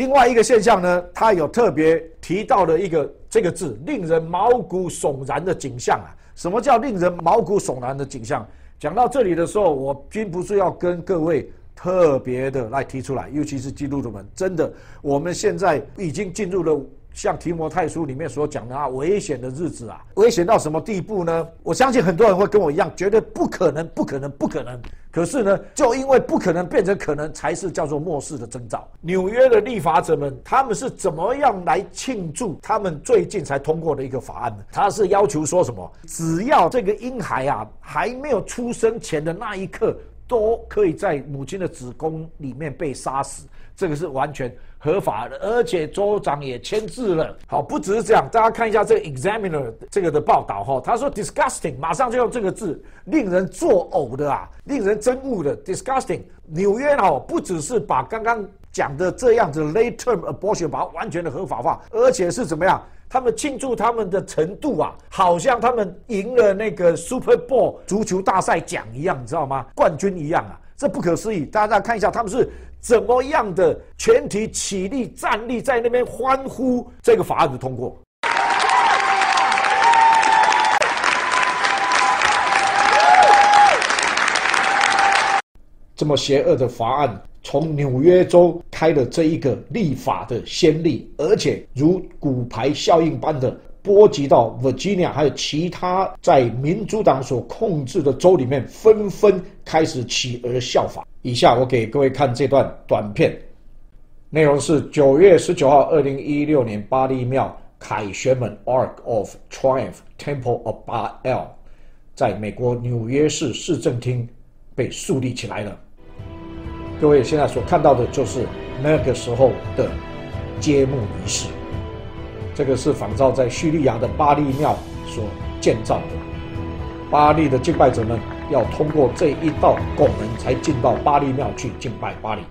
另外一个现象呢，他有特别提到了一个这个字，令人毛骨悚然的景象啊。什么叫令人毛骨悚然的景象？讲到这里的时候，我并不是要跟各位特别的来提出来，尤其是基督徒们，真的，我们现在已经进入了。像提摩太书里面所讲的啊，危险的日子啊，危险到什么地步呢？我相信很多人会跟我一样，觉得不可能，不可能，不可能。可是呢，就因为不可能变成可能，才是叫做末世的征兆。纽约的立法者们，他们是怎么样来庆祝他们最近才通过的一个法案呢？他是要求说什么？只要这个婴孩啊还没有出生前的那一刻，都可以在母亲的子宫里面被杀死。这个是完全合法的，而且州长也签字了。好，不只是这样，大家看一下这个 Examiner 这个的报道哈，他说 disgusting，马上就用这个字，令人作呕的啊，令人憎恶的 disgusting。纽约哦，不只是把刚刚讲的这样子 late term abortion 把它完全的合法化，而且是怎么样？他们庆祝他们的程度啊，好像他们赢了那个 Super Bowl 足球大赛奖一样，你知道吗？冠军一样啊，这不可思议。大家看一下，他们是。怎么样的全体起立站立在那边欢呼这个法案的通过？这么邪恶的法案，从纽约州开了这一个立法的先例，而且如骨牌效应般的。波及到 Virginia，还有其他在民主党所控制的州里面，纷纷开始起而效法。以下我给各位看这段短片，内容是九月十九号，二零一六年巴利庙凯旋门 Ark of Triumph Temple of Baal，在美国纽约市市政厅被树立起来了。各位现在所看到的就是那个时候的揭幕仪式。这个是仿照在叙利亚的巴利庙所建造的，巴利的敬拜者们要通过这一道拱门才进到巴利庙去敬拜巴利，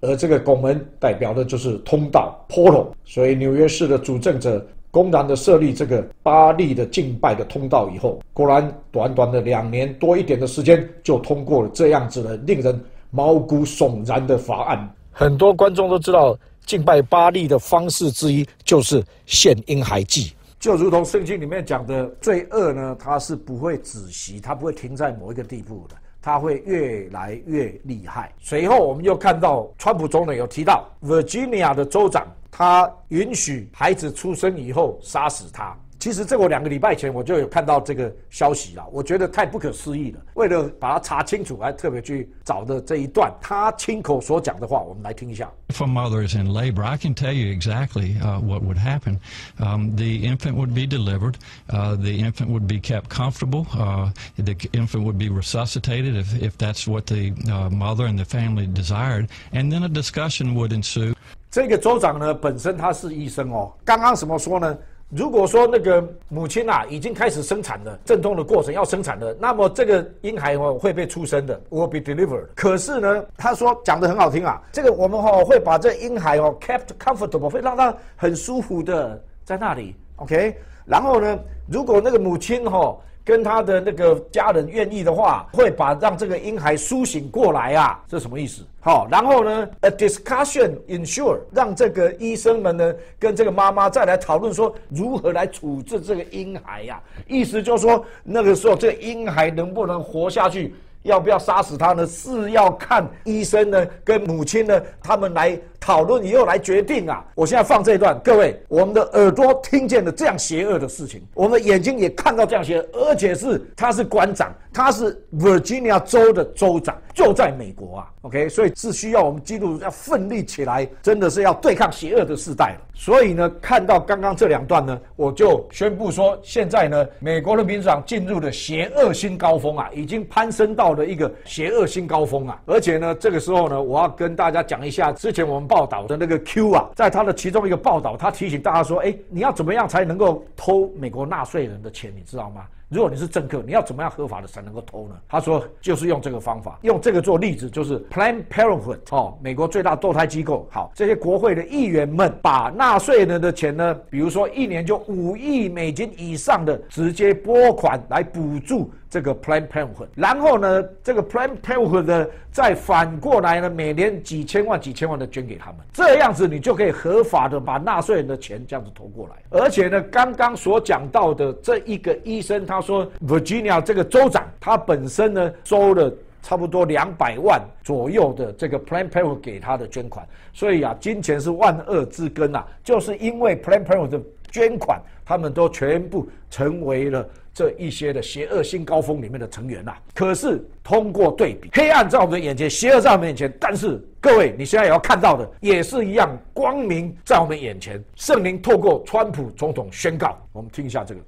而这个拱门代表的就是通道 （portal）。所以纽约市的主政者公然的设立这个巴利的敬拜的通道以后，果然短短的两年多一点的时间就通过了这样子的令人毛骨悚然的法案。很多观众都知道。敬拜巴利的方式之一就是献婴孩祭，就如同圣经里面讲的，罪恶呢，它是不会止息，它不会停在某一个地步的，它会越来越厉害。随后我们又看到，川普总统有提到，Virginia 的州长，他允许孩子出生以后杀死他。其实这我两个礼拜前我就有看到这个消息了，我觉得太不可思议了。为了把它查清楚，还特别去找的这一段他亲口所讲的话，我们来听一下。If a mother is in labor, I can tell you exactly uh, what would happen. Um, the infant would be delivered. Uh, the infant would be kept comfortable. Uh, the infant would be resuscitated if, if that's what the uh, mother and the family desired, and then a discussion would ensue. 这个州长呢，本身他是医生哦。刚刚怎么说呢？ 如果说那个母亲啊已经开始生产了，阵痛的过程要生产了，那么这个婴孩哦会被出生的，will be delivered。可是呢，他说讲的很好听啊，这个我们哦会把这婴孩哦 kept comfortable，会让他很舒服的在那里，OK。然后呢，如果那个母亲哦。跟他的那个家人愿意的话，会把让这个婴孩苏醒过来啊，这什么意思？好，然后呢，a discussion ensure 让这个医生们呢跟这个妈妈再来讨论说如何来处置这个婴孩呀，意思就是说那个时候这个婴孩能不能活下去？要不要杀死他呢？是要看医生呢跟母亲呢他们来讨论以后来决定啊！我现在放这一段，各位，我们的耳朵听见了这样邪恶的事情，我们的眼睛也看到这样邪恶，而且是他是馆长，他是 Virginia 州的州长，就在美国啊，OK，所以是需要我们基督徒要奋力起来，真的是要对抗邪恶的时代了。所以呢，看到刚刚这两段呢，我就宣布说，现在呢，美国的民主党进入了邪恶新高峰啊，已经攀升到了一个邪恶新高峰啊！而且呢，这个时候呢，我要跟大家讲一下，之前我们报道的那个 Q 啊，在他的其中一个报道，他提醒大家说，哎，你要怎么样才能够偷美国纳税人的钱，你知道吗？如果你是政客，你要怎么样合法的才能够偷呢？他说就是用这个方法，用这个做例子，就是 Planned Parenthood 哦，美国最大堕胎机构。好，这些国会的议员们把纳税人的钱呢，比如说一年就五亿美金以上的直接拨款来补助。这个 Planned Parenthood，然后呢，这个 Planned Parenthood 呢，再反过来呢，每年几千万、几千万的捐给他们，这样子你就可以合法的把纳税人的钱这样子投过来。而且呢，刚刚所讲到的这一个医生，他他说 Virginia 这个州长，他本身呢收了差不多两百万左右的这个 Planned Parenthood 给他的捐款，所以啊，金钱是万恶之根啊，就是因为 Planned Parenthood 的捐款，他们都全部成为了。这一些的邪恶新高峰里面的成员呐，可是通过对比，黑暗在我们眼前，邪恶在我们眼前，但是各位，你现在也要看到的，也是一样，光明在我们眼前。圣灵透过川普总统宣告，我们听一下这个。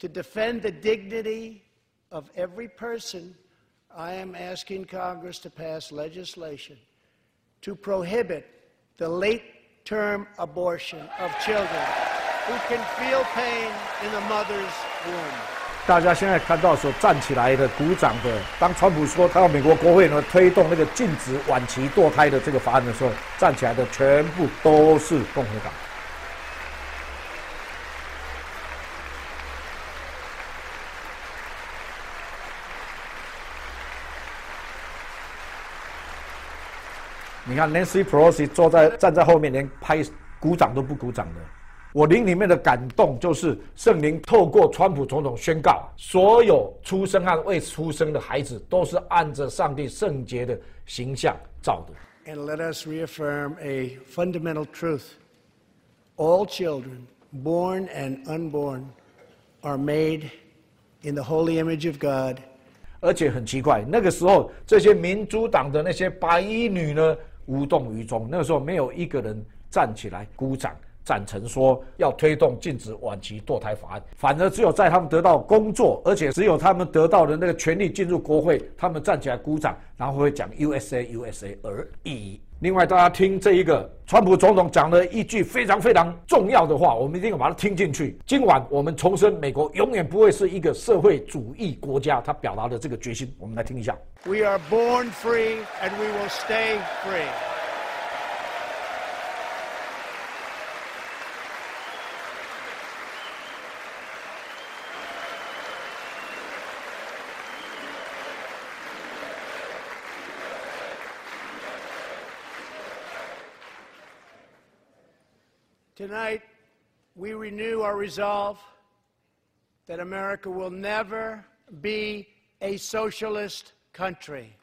To defend the dignity of every person, I am asking Congress to pass legislation to prohibit the late-term abortion of children. who can feel pain in the mother's womb. 大家现在看到所站起来的鼓掌的，当川普说他要美国国会呢推动那个禁止晚期堕胎的这个法案的时候，站起来的全部都是共和党。 你看，Nancy Pelosi 坐在站在后面，连拍鼓掌都不鼓掌的。我灵里面的感动，就是圣灵透过川普总统宣告，所有出生和未出生的孩子都是按着上帝圣洁的形象造的。And let us reaffirm a fundamental truth: all children, born and unborn, are made in the holy image of God. 而且很奇怪，那个时候这些民主党的那些白衣女呢，无动于衷。那个时候没有一个人站起来鼓掌。赞成说要推动禁止晚期堕胎法案，反而只有在他们得到工作，而且只有他们得到的那个权利进入国会，他们站起来鼓掌，然后会讲 USA USA 而已。另外，大家听这一个川普总统讲了一句非常非常重要的话，我们一定要把它听进去。今晚我们重申，美国永远不会是一个社会主义国家，他表达的这个决心，我们来听一下。We are born free and we will stay free. Tonight, we renew our resolve that America will never be a socialist country.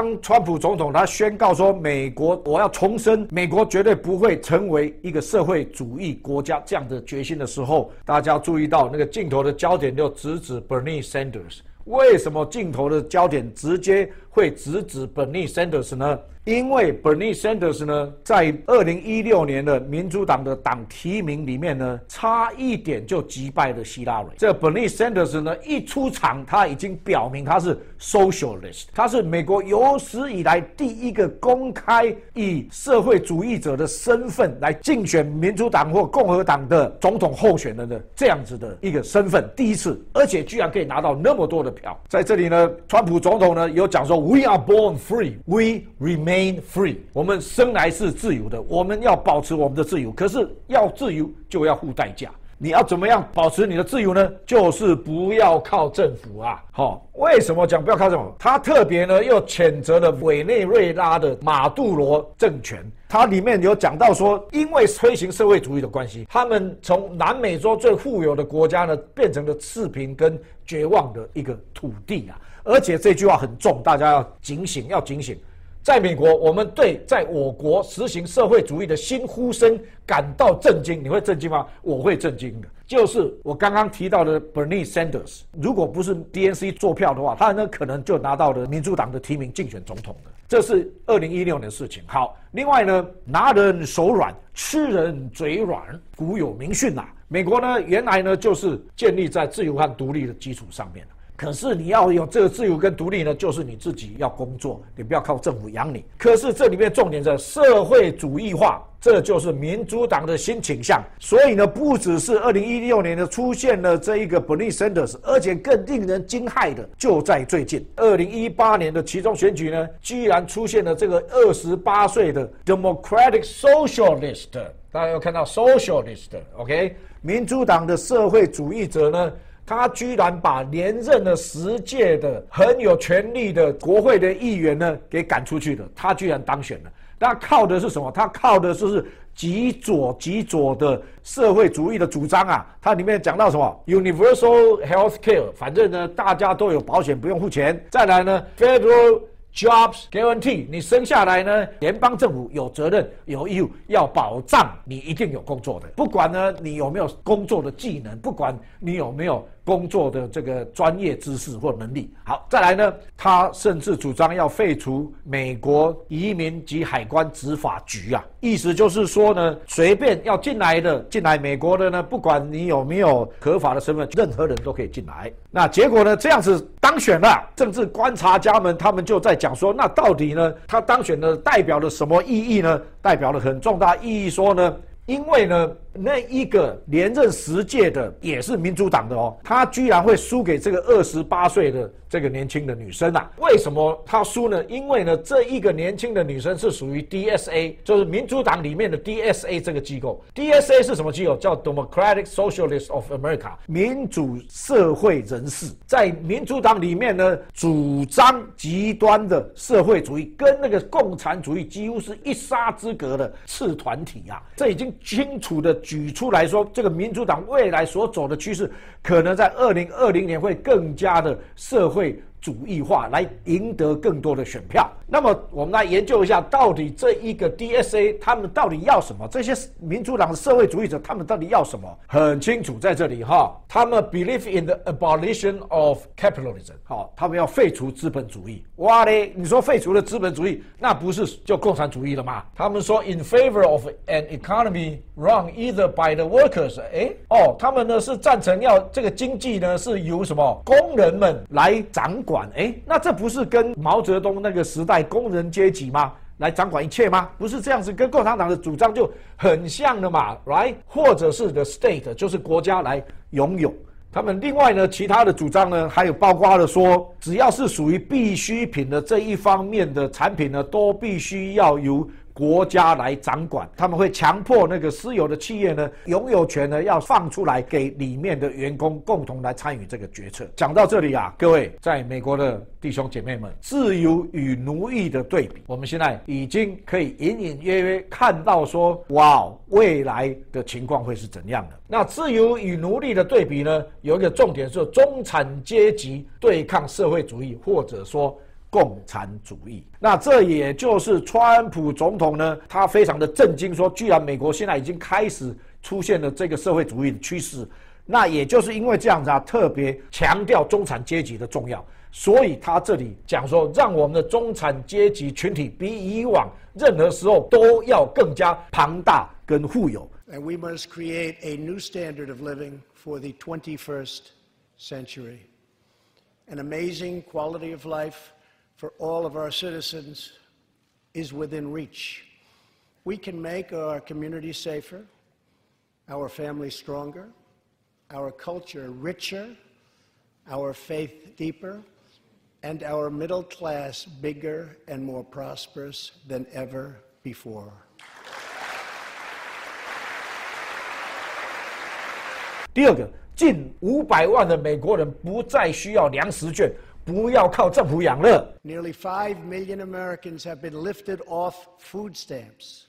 当川普总统他宣告说美国我要重申美国绝对不会成为一个社会主义国家这样的决心的时候，大家注意到那个镜头的焦点就直指 Bernie Sanders。为什么镜头的焦点直接会直指 Bernie Sanders 呢？因为 Bernie Sanders 呢，在二零一六年的民主党的党提名里面呢，差一点就击败了希拉蕊。这 Bernie Sanders 呢，一出场，他已经表明他是 socialist，他是美国有史以来第一个公开以社会主义者的身份来竞选民主党或共和党的总统候选人的这样子的一个身份，第一次，而且居然可以拿到那么多的票。在这里呢，川普总统呢有讲说，We are born free, we remain. Free，我们生来是自由的，我们要保持我们的自由。可是要自由就要付代价。你要怎么样保持你的自由呢？就是不要靠政府啊！好，为什么讲不要靠政府？他特别呢又谴责了委内瑞拉的马杜罗政权。它里面有讲到说，因为推行社会主义的关系，他们从南美洲最富有的国家呢，变成了赤贫跟绝望的一个土地啊！而且这句话很重，大家要警醒，要警醒。在美国，我们对在我国实行社会主义的新呼声感到震惊。你会震惊吗？我会震惊的。就是我刚刚提到的 Bernie Sanders，如果不是 DNC 做票的话，他呢可能就拿到了民主党的提名竞选总统的。这是二零一六年的事情。好，另外呢，拿人手软，吃人嘴软，古有名训呐。美国呢，原来呢就是建立在自由和独立的基础上面可是你要有这个自由跟独立呢，就是你自己要工作，你不要靠政府养你。可是这里面重点在社会主义化，这就是民主党的新倾向。所以呢，不只是二零一六年的出现了这一个 Bernie Sanders，而且更令人惊骇的就在最近二零一八年的其中选举呢，居然出现了这个二十八岁的 Democratic Socialist。大家有看到 Socialist，OK，民主党的社会主义者呢？他居然把连任了十届的很有权力的国会的议员呢给赶出去了，他居然当选了。那靠的是什么？他靠的是极左极左的社会主义的主张啊！它里面讲到什么？Universal Health Care，反正呢大家都有保险，不用付钱。再来呢，Federal。Jobs guarantee，你生下来呢，联邦政府有责任、有义务要保障你一定有工作的，不管呢你有没有工作的技能，不管你有没有工作的这个专业知识或能力。好，再来呢，他甚至主张要废除美国移民及海关执法局啊，意思就是说呢，随便要进来的进来美国的呢，不管你有没有合法的身份，任何人都可以进来。那结果呢，这样子当选了，政治观察家们他们就在。讲说，那到底呢？他当选的代表了什么意义呢？代表了很重大意义。说呢，因为呢。那一个连任十届的也是民主党的哦，他居然会输给这个二十八岁的这个年轻的女生啊？为什么他输呢？因为呢，这一个年轻的女生是属于 DSA，就是民主党里面的 DSA 这个机构。DSA 是什么机构？叫 Democratic Socialist of America，民主社会人士，在民主党里面呢，主张极端的社会主义，跟那个共产主义几乎是一沙之隔的次团体啊！这已经清楚的。举出来说，这个民主党未来所走的趋势，可能在二零二零年会更加的社会。主义化来赢得更多的选票。那么，我们来研究一下，到底这一个 DSA 他们到底要什么？这些民主党的社会主义者他们到底要什么？很清楚，在这里哈，他们 believe in the abolition of capitalism。好，他们要废除资本主义。哇嘞，你说废除了资本主义，那不是就共产主义了吗？他们说 in favor of an economy run either by the workers。哎，哦，他们呢是赞成要这个经济呢是由什么工人们来掌。管哎，那这不是跟毛泽东那个时代工人阶级吗？来掌管一切吗？不是这样子，跟共产党的主张就很像的嘛，right？或者是 the state 就是国家来拥有他们。另外呢，其他的主张呢，还有包括了说，只要是属于必需品的这一方面的产品呢，都必须要由。国家来掌管，他们会强迫那个私有的企业呢，拥有权呢要放出来给里面的员工共同来参与这个决策。讲到这里啊，各位在美国的弟兄姐妹们，自由与奴役的对比，我们现在已经可以隐隐约约看到说，哇，未来的情况会是怎样的？那自由与奴隶的对比呢，有一个重点是中产阶级对抗社会主义，或者说。共产主义，那这也就是川普总统呢，他非常的震惊，说居然美国现在已经开始出现了这个社会主义的趋势，那也就是因为这样子啊，特别强调中产阶级的重要，所以他这里讲说，让我们的中产阶级群体比以往任何时候都要更加庞大跟富有。And we must create a new standard of living for the 21st century, an amazing quality of life. for all of our citizens is within reach. We can make our community safer, our families stronger, our culture richer, our faith deeper, and our middle class bigger and more prosperous than ever before. 第二个，近五百万的美国人不再需要粮食券。 不要靠政府养了。Nearly five million Americans have been lifted off food stamps.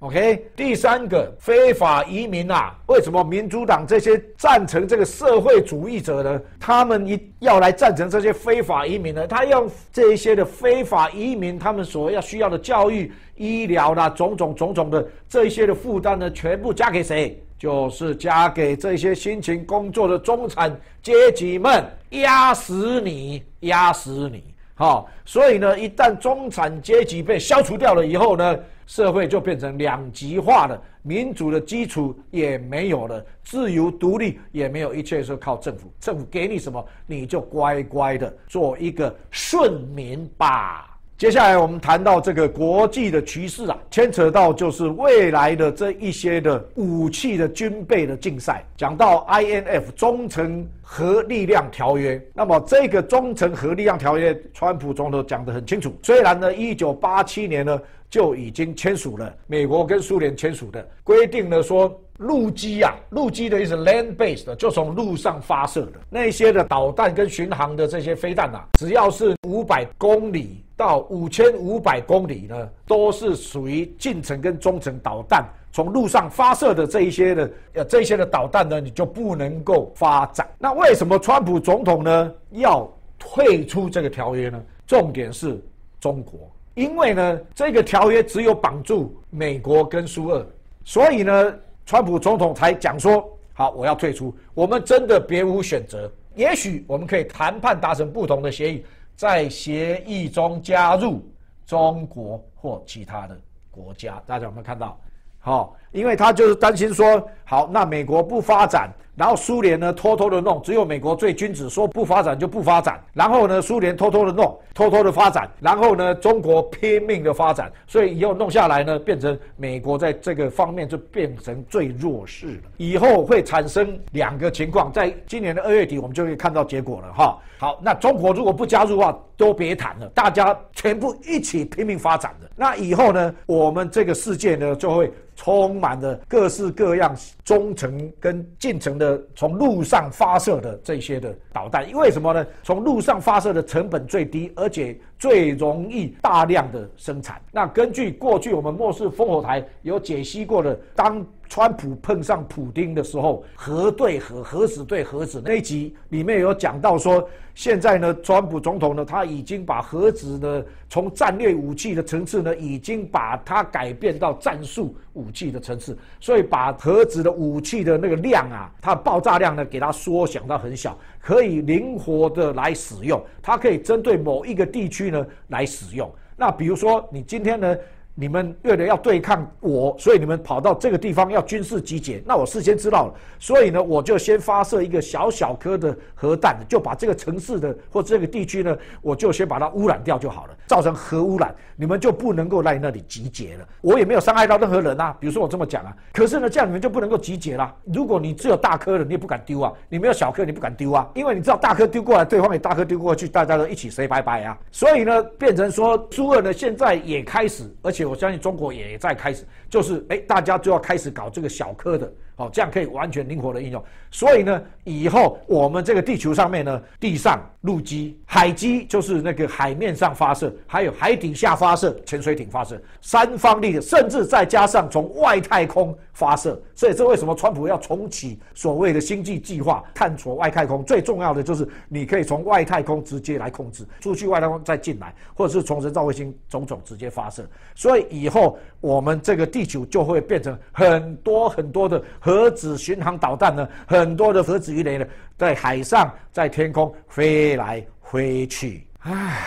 OK，第三个非法移民啊，为什么民主党这些赞成这个社会主义者呢？他们一要来赞成这些非法移民呢？他用这一些的非法移民，他们所要需要的教育、医疗啦，种种种种的这一些的负担呢，全部加给谁？就是加给这些辛勤工作的中产阶级们，压死你，压死你！好，所以呢，一旦中产阶级被消除掉了以后呢，社会就变成两极化了，民主的基础也没有了，自由独立也没有，一切是靠政府，政府给你什么，你就乖乖的做一个顺民吧。接下来我们谈到这个国际的趋势啊，牵扯到就是未来的这一些的武器的军备的竞赛。讲到 INF 中程核力量条约，那么这个中程核力量条约，川普总统讲得很清楚。虽然呢，一九八七年呢就已经签署了，美国跟苏联签署的规定呢说。陆基啊，陆基的意思 land based 就从陆上发射的那些的导弹跟巡航的这些飞弹啊，只要是五百公里到五千五百公里呢，都是属于近程跟中程导弹。从陆上发射的这一些的呃这一些的导弹呢，你就不能够发展。那为什么川普总统呢要退出这个条约呢？重点是中国，因为呢这个条约只有绑住美国跟苏俄，所以呢。川普总统才讲说：“好，我要退出。我们真的别无选择。也许我们可以谈判达成不同的协议，在协议中加入中国或其他的国家。大家有没有看到？好，因为他就是担心说，好，那美国不发展。”然后苏联呢偷偷的弄，只有美国最君子，说不发展就不发展。然后呢，苏联偷偷的弄，偷偷的发展。然后呢，中国拼命的发展。所以以后弄下来呢，变成美国在这个方面就变成最弱势了。以后会产生两个情况，在今年的二月底，我们就会看到结果了哈。好，那中国如果不加入的话，都别谈了，大家全部一起拼命发展的。那以后呢，我们这个世界呢，就会充满了各式各样中程跟近程的。从陆上发射的这些的导弹，因为什么呢？从陆上发射的成本最低，而且最容易大量的生产。那根据过去我们末世烽火台有解析过的，当川普碰上普京的时候，核对核，核子对核子那一集里面有讲到说。现在呢，川普总统呢，他已经把核子呢从战略武器的层次呢，已经把它改变到战术武器的层次，所以把核子的武器的那个量啊，它爆炸量呢，给它缩小到很小，可以灵活的来使用，它可以针对某一个地区呢来使用。那比如说，你今天呢？你们为了要对抗我，所以你们跑到这个地方要军事集结。那我事先知道了，所以呢，我就先发射一个小小颗的核弹，就把这个城市的或这个地区呢，我就先把它污染掉就好了，造成核污染，你们就不能够来那里集结了。我也没有伤害到任何人啊。比如说我这么讲啊，可是呢，这样你们就不能够集结了。如果你只有大颗的，你也不敢丢啊；你没有小颗，你不敢丢啊，因为你知道大颗丢过来，对方也大颗丢过去，大家都一起 say 拜拜啊。所以呢，变成说苏俄呢现在也开始，而且。我相信中国也在开始，就是哎，大家就要开始搞这个小科的。好，这样可以完全灵活的应用。所以呢，以后我们这个地球上面呢，地上陆基、海基就是那个海面上发射，还有海底下发射、潜水艇发射，三方力的，甚至再加上从外太空发射。所以这为什么川普要重启所谓的星际计划，探索外太空？最重要的就是你可以从外太空直接来控制，出去外太空再进来，或者是从人造卫星种种直接发射。所以以后我们这个地球就会变成很多很多的。核子巡航导弹呢，很多的核子鱼雷呢，在海上、在天空飞来飞去。唉，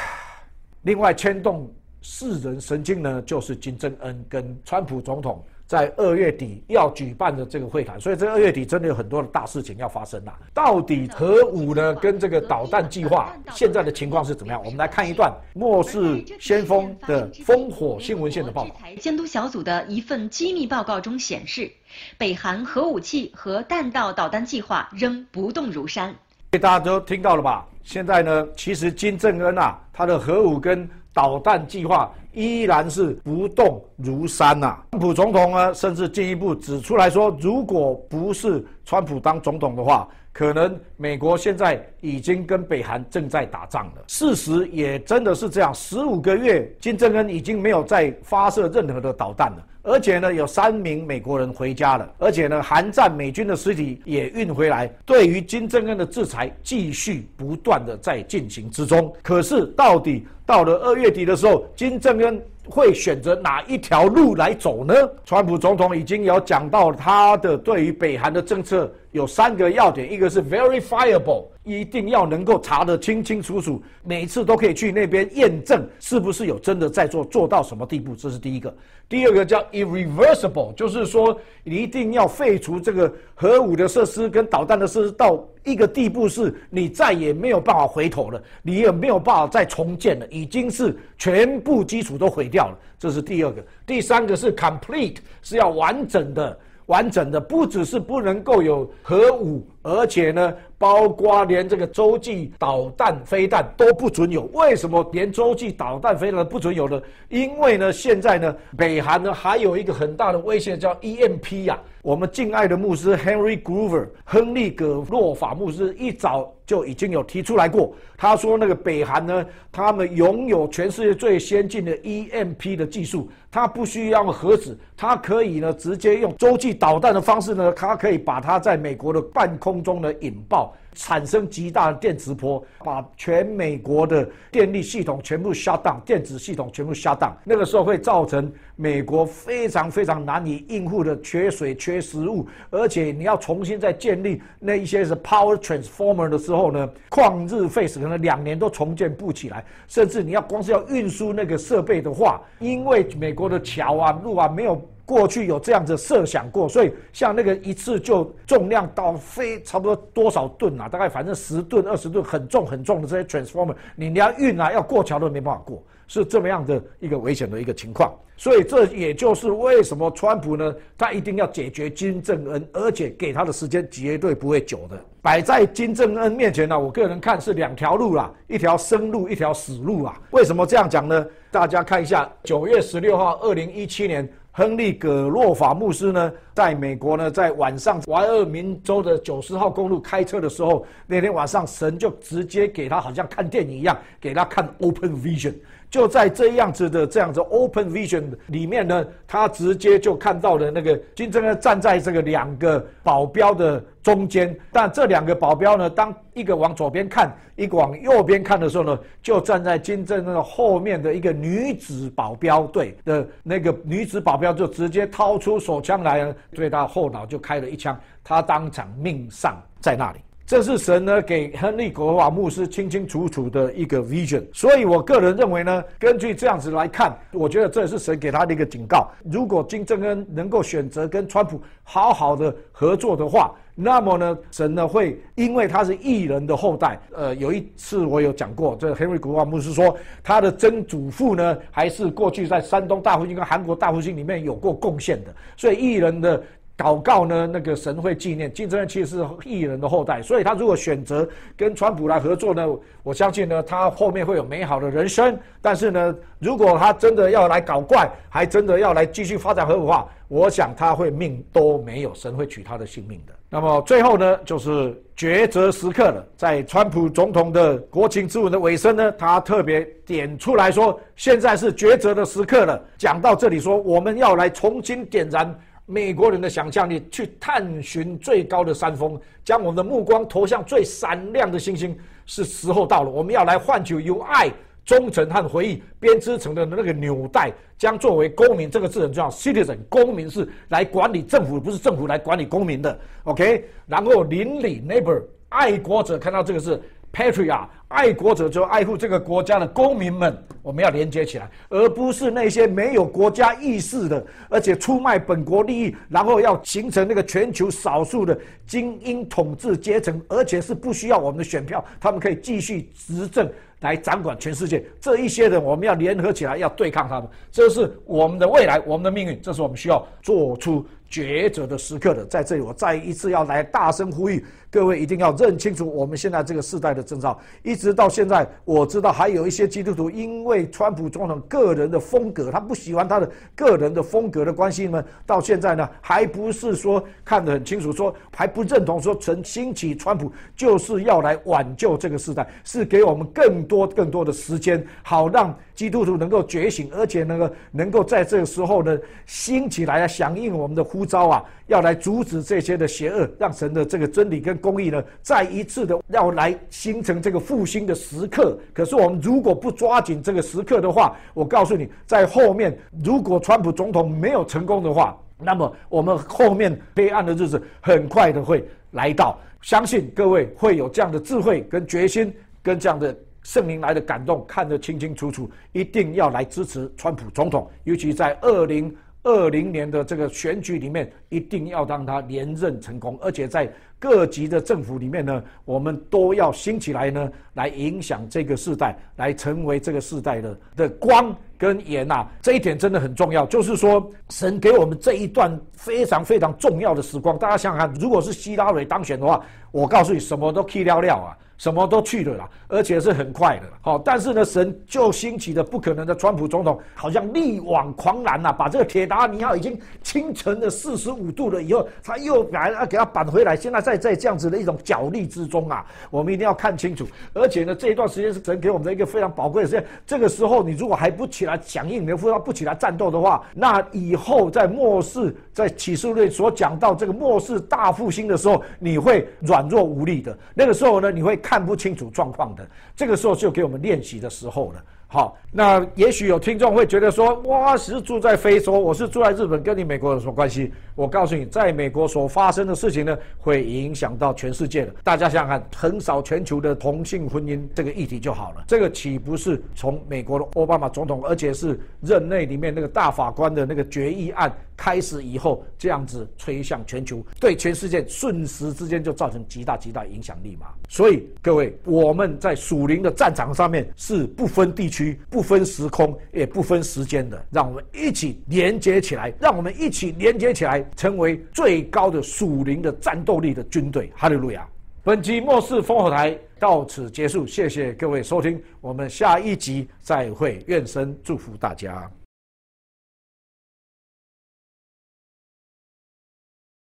另外牵动世人神经呢，就是金正恩跟川普总统。在二月底要举办的这个会谈，所以这二月底真的有很多的大事情要发生呐。到底核武呢跟这个导弹计划现在的情况是怎么样？我们来看一段末世先锋的烽火新闻线的报道。监督小组的一份机密报告中显示，北韩核武器和弹道导弹计划仍不动如山。大家都听到了吧？现在呢，其实金正恩啊，他的核武跟导弹计划。依然是不动如山呐。川普总统呢，甚至进一步指出来说，如果不是川普当总统的话，可能美国现在已经跟北韩正在打仗了。事实也真的是这样，十五个月，金正恩已经没有再发射任何的导弹了。而且呢，有三名美国人回家了，而且呢，韩战美军的尸体也运回来。对于金正恩的制裁，继续不断的在进行之中。可是，到底到了二月底的时候，金正恩会选择哪一条路来走呢？川普总统已经有讲到他的对于北韩的政策有三个要点，一个是 verifiable，一定要能够查得清清楚楚，每次都可以去那边验证是不是有真的在做，做到什么地步，这是第一个。第二个叫 irreversible，就是说一定要废除这个核武的设施跟导弹的设施到一个地步，是你再也没有办法回头了，你也没有办法再重建了，已经是全部基础都毁掉了。这是第二个。第三个是 complete，是要完整的。完整的不只是不能够有核武，而且呢，包括连这个洲际导弹、飞弹都不准有。为什么连洲际导弹、飞弹不准有呢？因为呢，现在呢，北韩呢还有一个很大的威胁叫 EMP 呀。我们敬爱的牧师 Henry Groover 亨利·葛洛法牧师一早就已经有提出来过，他说那个北韩呢，他们拥有全世界最先进的 EMP 的技术，他不需要核子，他可以呢直接用洲际导弹的方式呢，他可以把它在美国的半空空中的引爆。产生极大的电磁波，把全美国的电力系统全部 shut down，电子系统全部 shut down。那个时候会造成美国非常非常难以应付的缺水、缺食物，而且你要重新再建立那一些是 power transformer 的时候呢，旷日费时，可能两年都重建不起来。甚至你要光是要运输那个设备的话，因为美国的桥啊、路啊没有。过去有这样子设想过，所以像那个一次就重量到非差不多多少吨啊？大概反正十吨、二十吨，很重很重的这些 transformer，你你要运啊，要过桥都没办法过，是这么样的一个危险的一个情况。所以这也就是为什么川普呢，他一定要解决金正恩，而且给他的时间绝对不会久的。摆在金正恩面前呢，我个人看是两条路啦，一条生路，一条死路啊。为什么这样讲呢？大家看一下，九月十六号，二零一七年。亨利·葛洛法牧师呢，在美国呢，在晚上怀俄明州的九十号公路开车的时候，那天晚上神就直接给他好像看电影一样，给他看 Open Vision。就在这样子的这样子 open vision 里面呢，他直接就看到了那个金正恩站在这个两个保镖的中间，但这两个保镖呢，当一个往左边看，一个往右边看的时候呢，就站在金正恩后面的一个女子保镖队的那个女子保镖就直接掏出手枪来，对他后脑就开了一枪，他当场命丧在那里。这是神呢给亨利·格瓦牧师清清楚楚的一个 vision，所以我个人认为呢，根据这样子来看，我觉得这是神给他的一个警告。如果金正恩能够选择跟川普好好的合作的话，那么呢，神呢会因为他是异人的后代。呃，有一次我有讲过，这 Henry 古瓦牧师说，他的曾祖父呢还是过去在山东大复兴跟韩国大复兴里面有过贡献的，所以异人的。祷告呢？那个神会纪念金正恩，其实是艺人的后代，所以他如果选择跟川普来合作呢，我相信呢，他后面会有美好的人生。但是呢，如果他真的要来搞怪，还真的要来继续发展核武化，我想他会命都没有，神会取他的性命的。那么最后呢，就是抉择时刻了。在川普总统的国情咨文的尾声呢，他特别点出来说，现在是抉择的时刻了。讲到这里说，我们要来重新点燃。美国人的想象力去探寻最高的山峰，将我们的目光投向最闪亮的星星，是时候到了。我们要来换取由爱、忠诚和回忆编织成的那个纽带，将作为公民这个字很重要。Citizen，公民是来管理政府，不是政府来管理公民的。OK，然后邻里 neighbor，爱国者看到这个字。Patria，爱国者就爱护这个国家的公民们，我们要连接起来，而不是那些没有国家意识的，而且出卖本国利益，然后要形成那个全球少数的精英统治阶层，而且是不需要我们的选票，他们可以继续执政来掌管全世界。这一些人，我们要联合起来，要对抗他们，这是我们的未来，我们的命运，这是我们需要做出抉择的时刻的。在这里，我再一次要来大声呼吁。各位一定要认清楚我们现在这个时代的征兆。一直到现在，我知道还有一些基督徒因为川普总统个人的风格，他不喜欢他的个人的风格的关系呢，到现在呢，还不是说看得很清楚，说还不认同说曾兴起川普就是要来挽救这个时代，是给我们更多更多的时间，好让基督徒能够觉醒，而且那个能够在这个时候呢兴起来啊，响应我们的呼召啊。要来阻止这些的邪恶，让神的这个真理跟公义呢，再一次的要来形成这个复兴的时刻。可是我们如果不抓紧这个时刻的话，我告诉你，在后面如果川普总统没有成功的话，那么我们后面黑暗的日子很快的会来到。相信各位会有这样的智慧跟决心，跟这样的圣灵来的感动，看得清清楚楚，一定要来支持川普总统，尤其在二零。二零年的这个选举里面，一定要让他连任成功，而且在各级的政府里面呢，我们都要兴起来呢，来影响这个时代，来成为这个时代的的光跟盐呐。这一点真的很重要，就是说，神给我们这一段非常非常重要的时光。大家想想看，如果是希拉蕊当选的话，我告诉你，什么都去了了啊。什么都去了啦，而且是很快的。好，但是呢，神就兴起的不可能的川普总统，好像力挽狂澜呐，把这个铁达尼号已经倾沉了四十五度了以后，他又来啊给他扳回来。现在在在这样子的一种角力之中啊，我们一定要看清楚。而且呢，这一段时间是神给我们的一个非常宝贵的时间。这个时候，你如果还不起来响应，你不不起来战斗的话，那以后在末世，在启示录所讲到这个末世大复兴的时候，你会软弱无力的。那个时候呢，你会。看不清楚状况的，这个时候就给我们练习的时候了。好，那也许有听众会觉得说，哇，是住在非洲，我是住在日本，跟你美国有什么关系？我告诉你，在美国所发生的事情呢，会影响到全世界的。大家想想看，横扫全球的同性婚姻这个议题就好了。这个岂不是从美国的奥巴马总统，而且是任内里面那个大法官的那个决议案开始以后，这样子吹向全球，对全世界瞬时之间就造成极大极大影响力嘛？所以各位，我们在属灵的战场上面是不分地区。不分时空，也不分时间的，让我们一起连接起来，让我们一起连接起来，成为最高的属灵的战斗力的军队。哈利路亚！本集末世烽火台到此结束，谢谢各位收听，我们下一集再会，愿神祝福大家。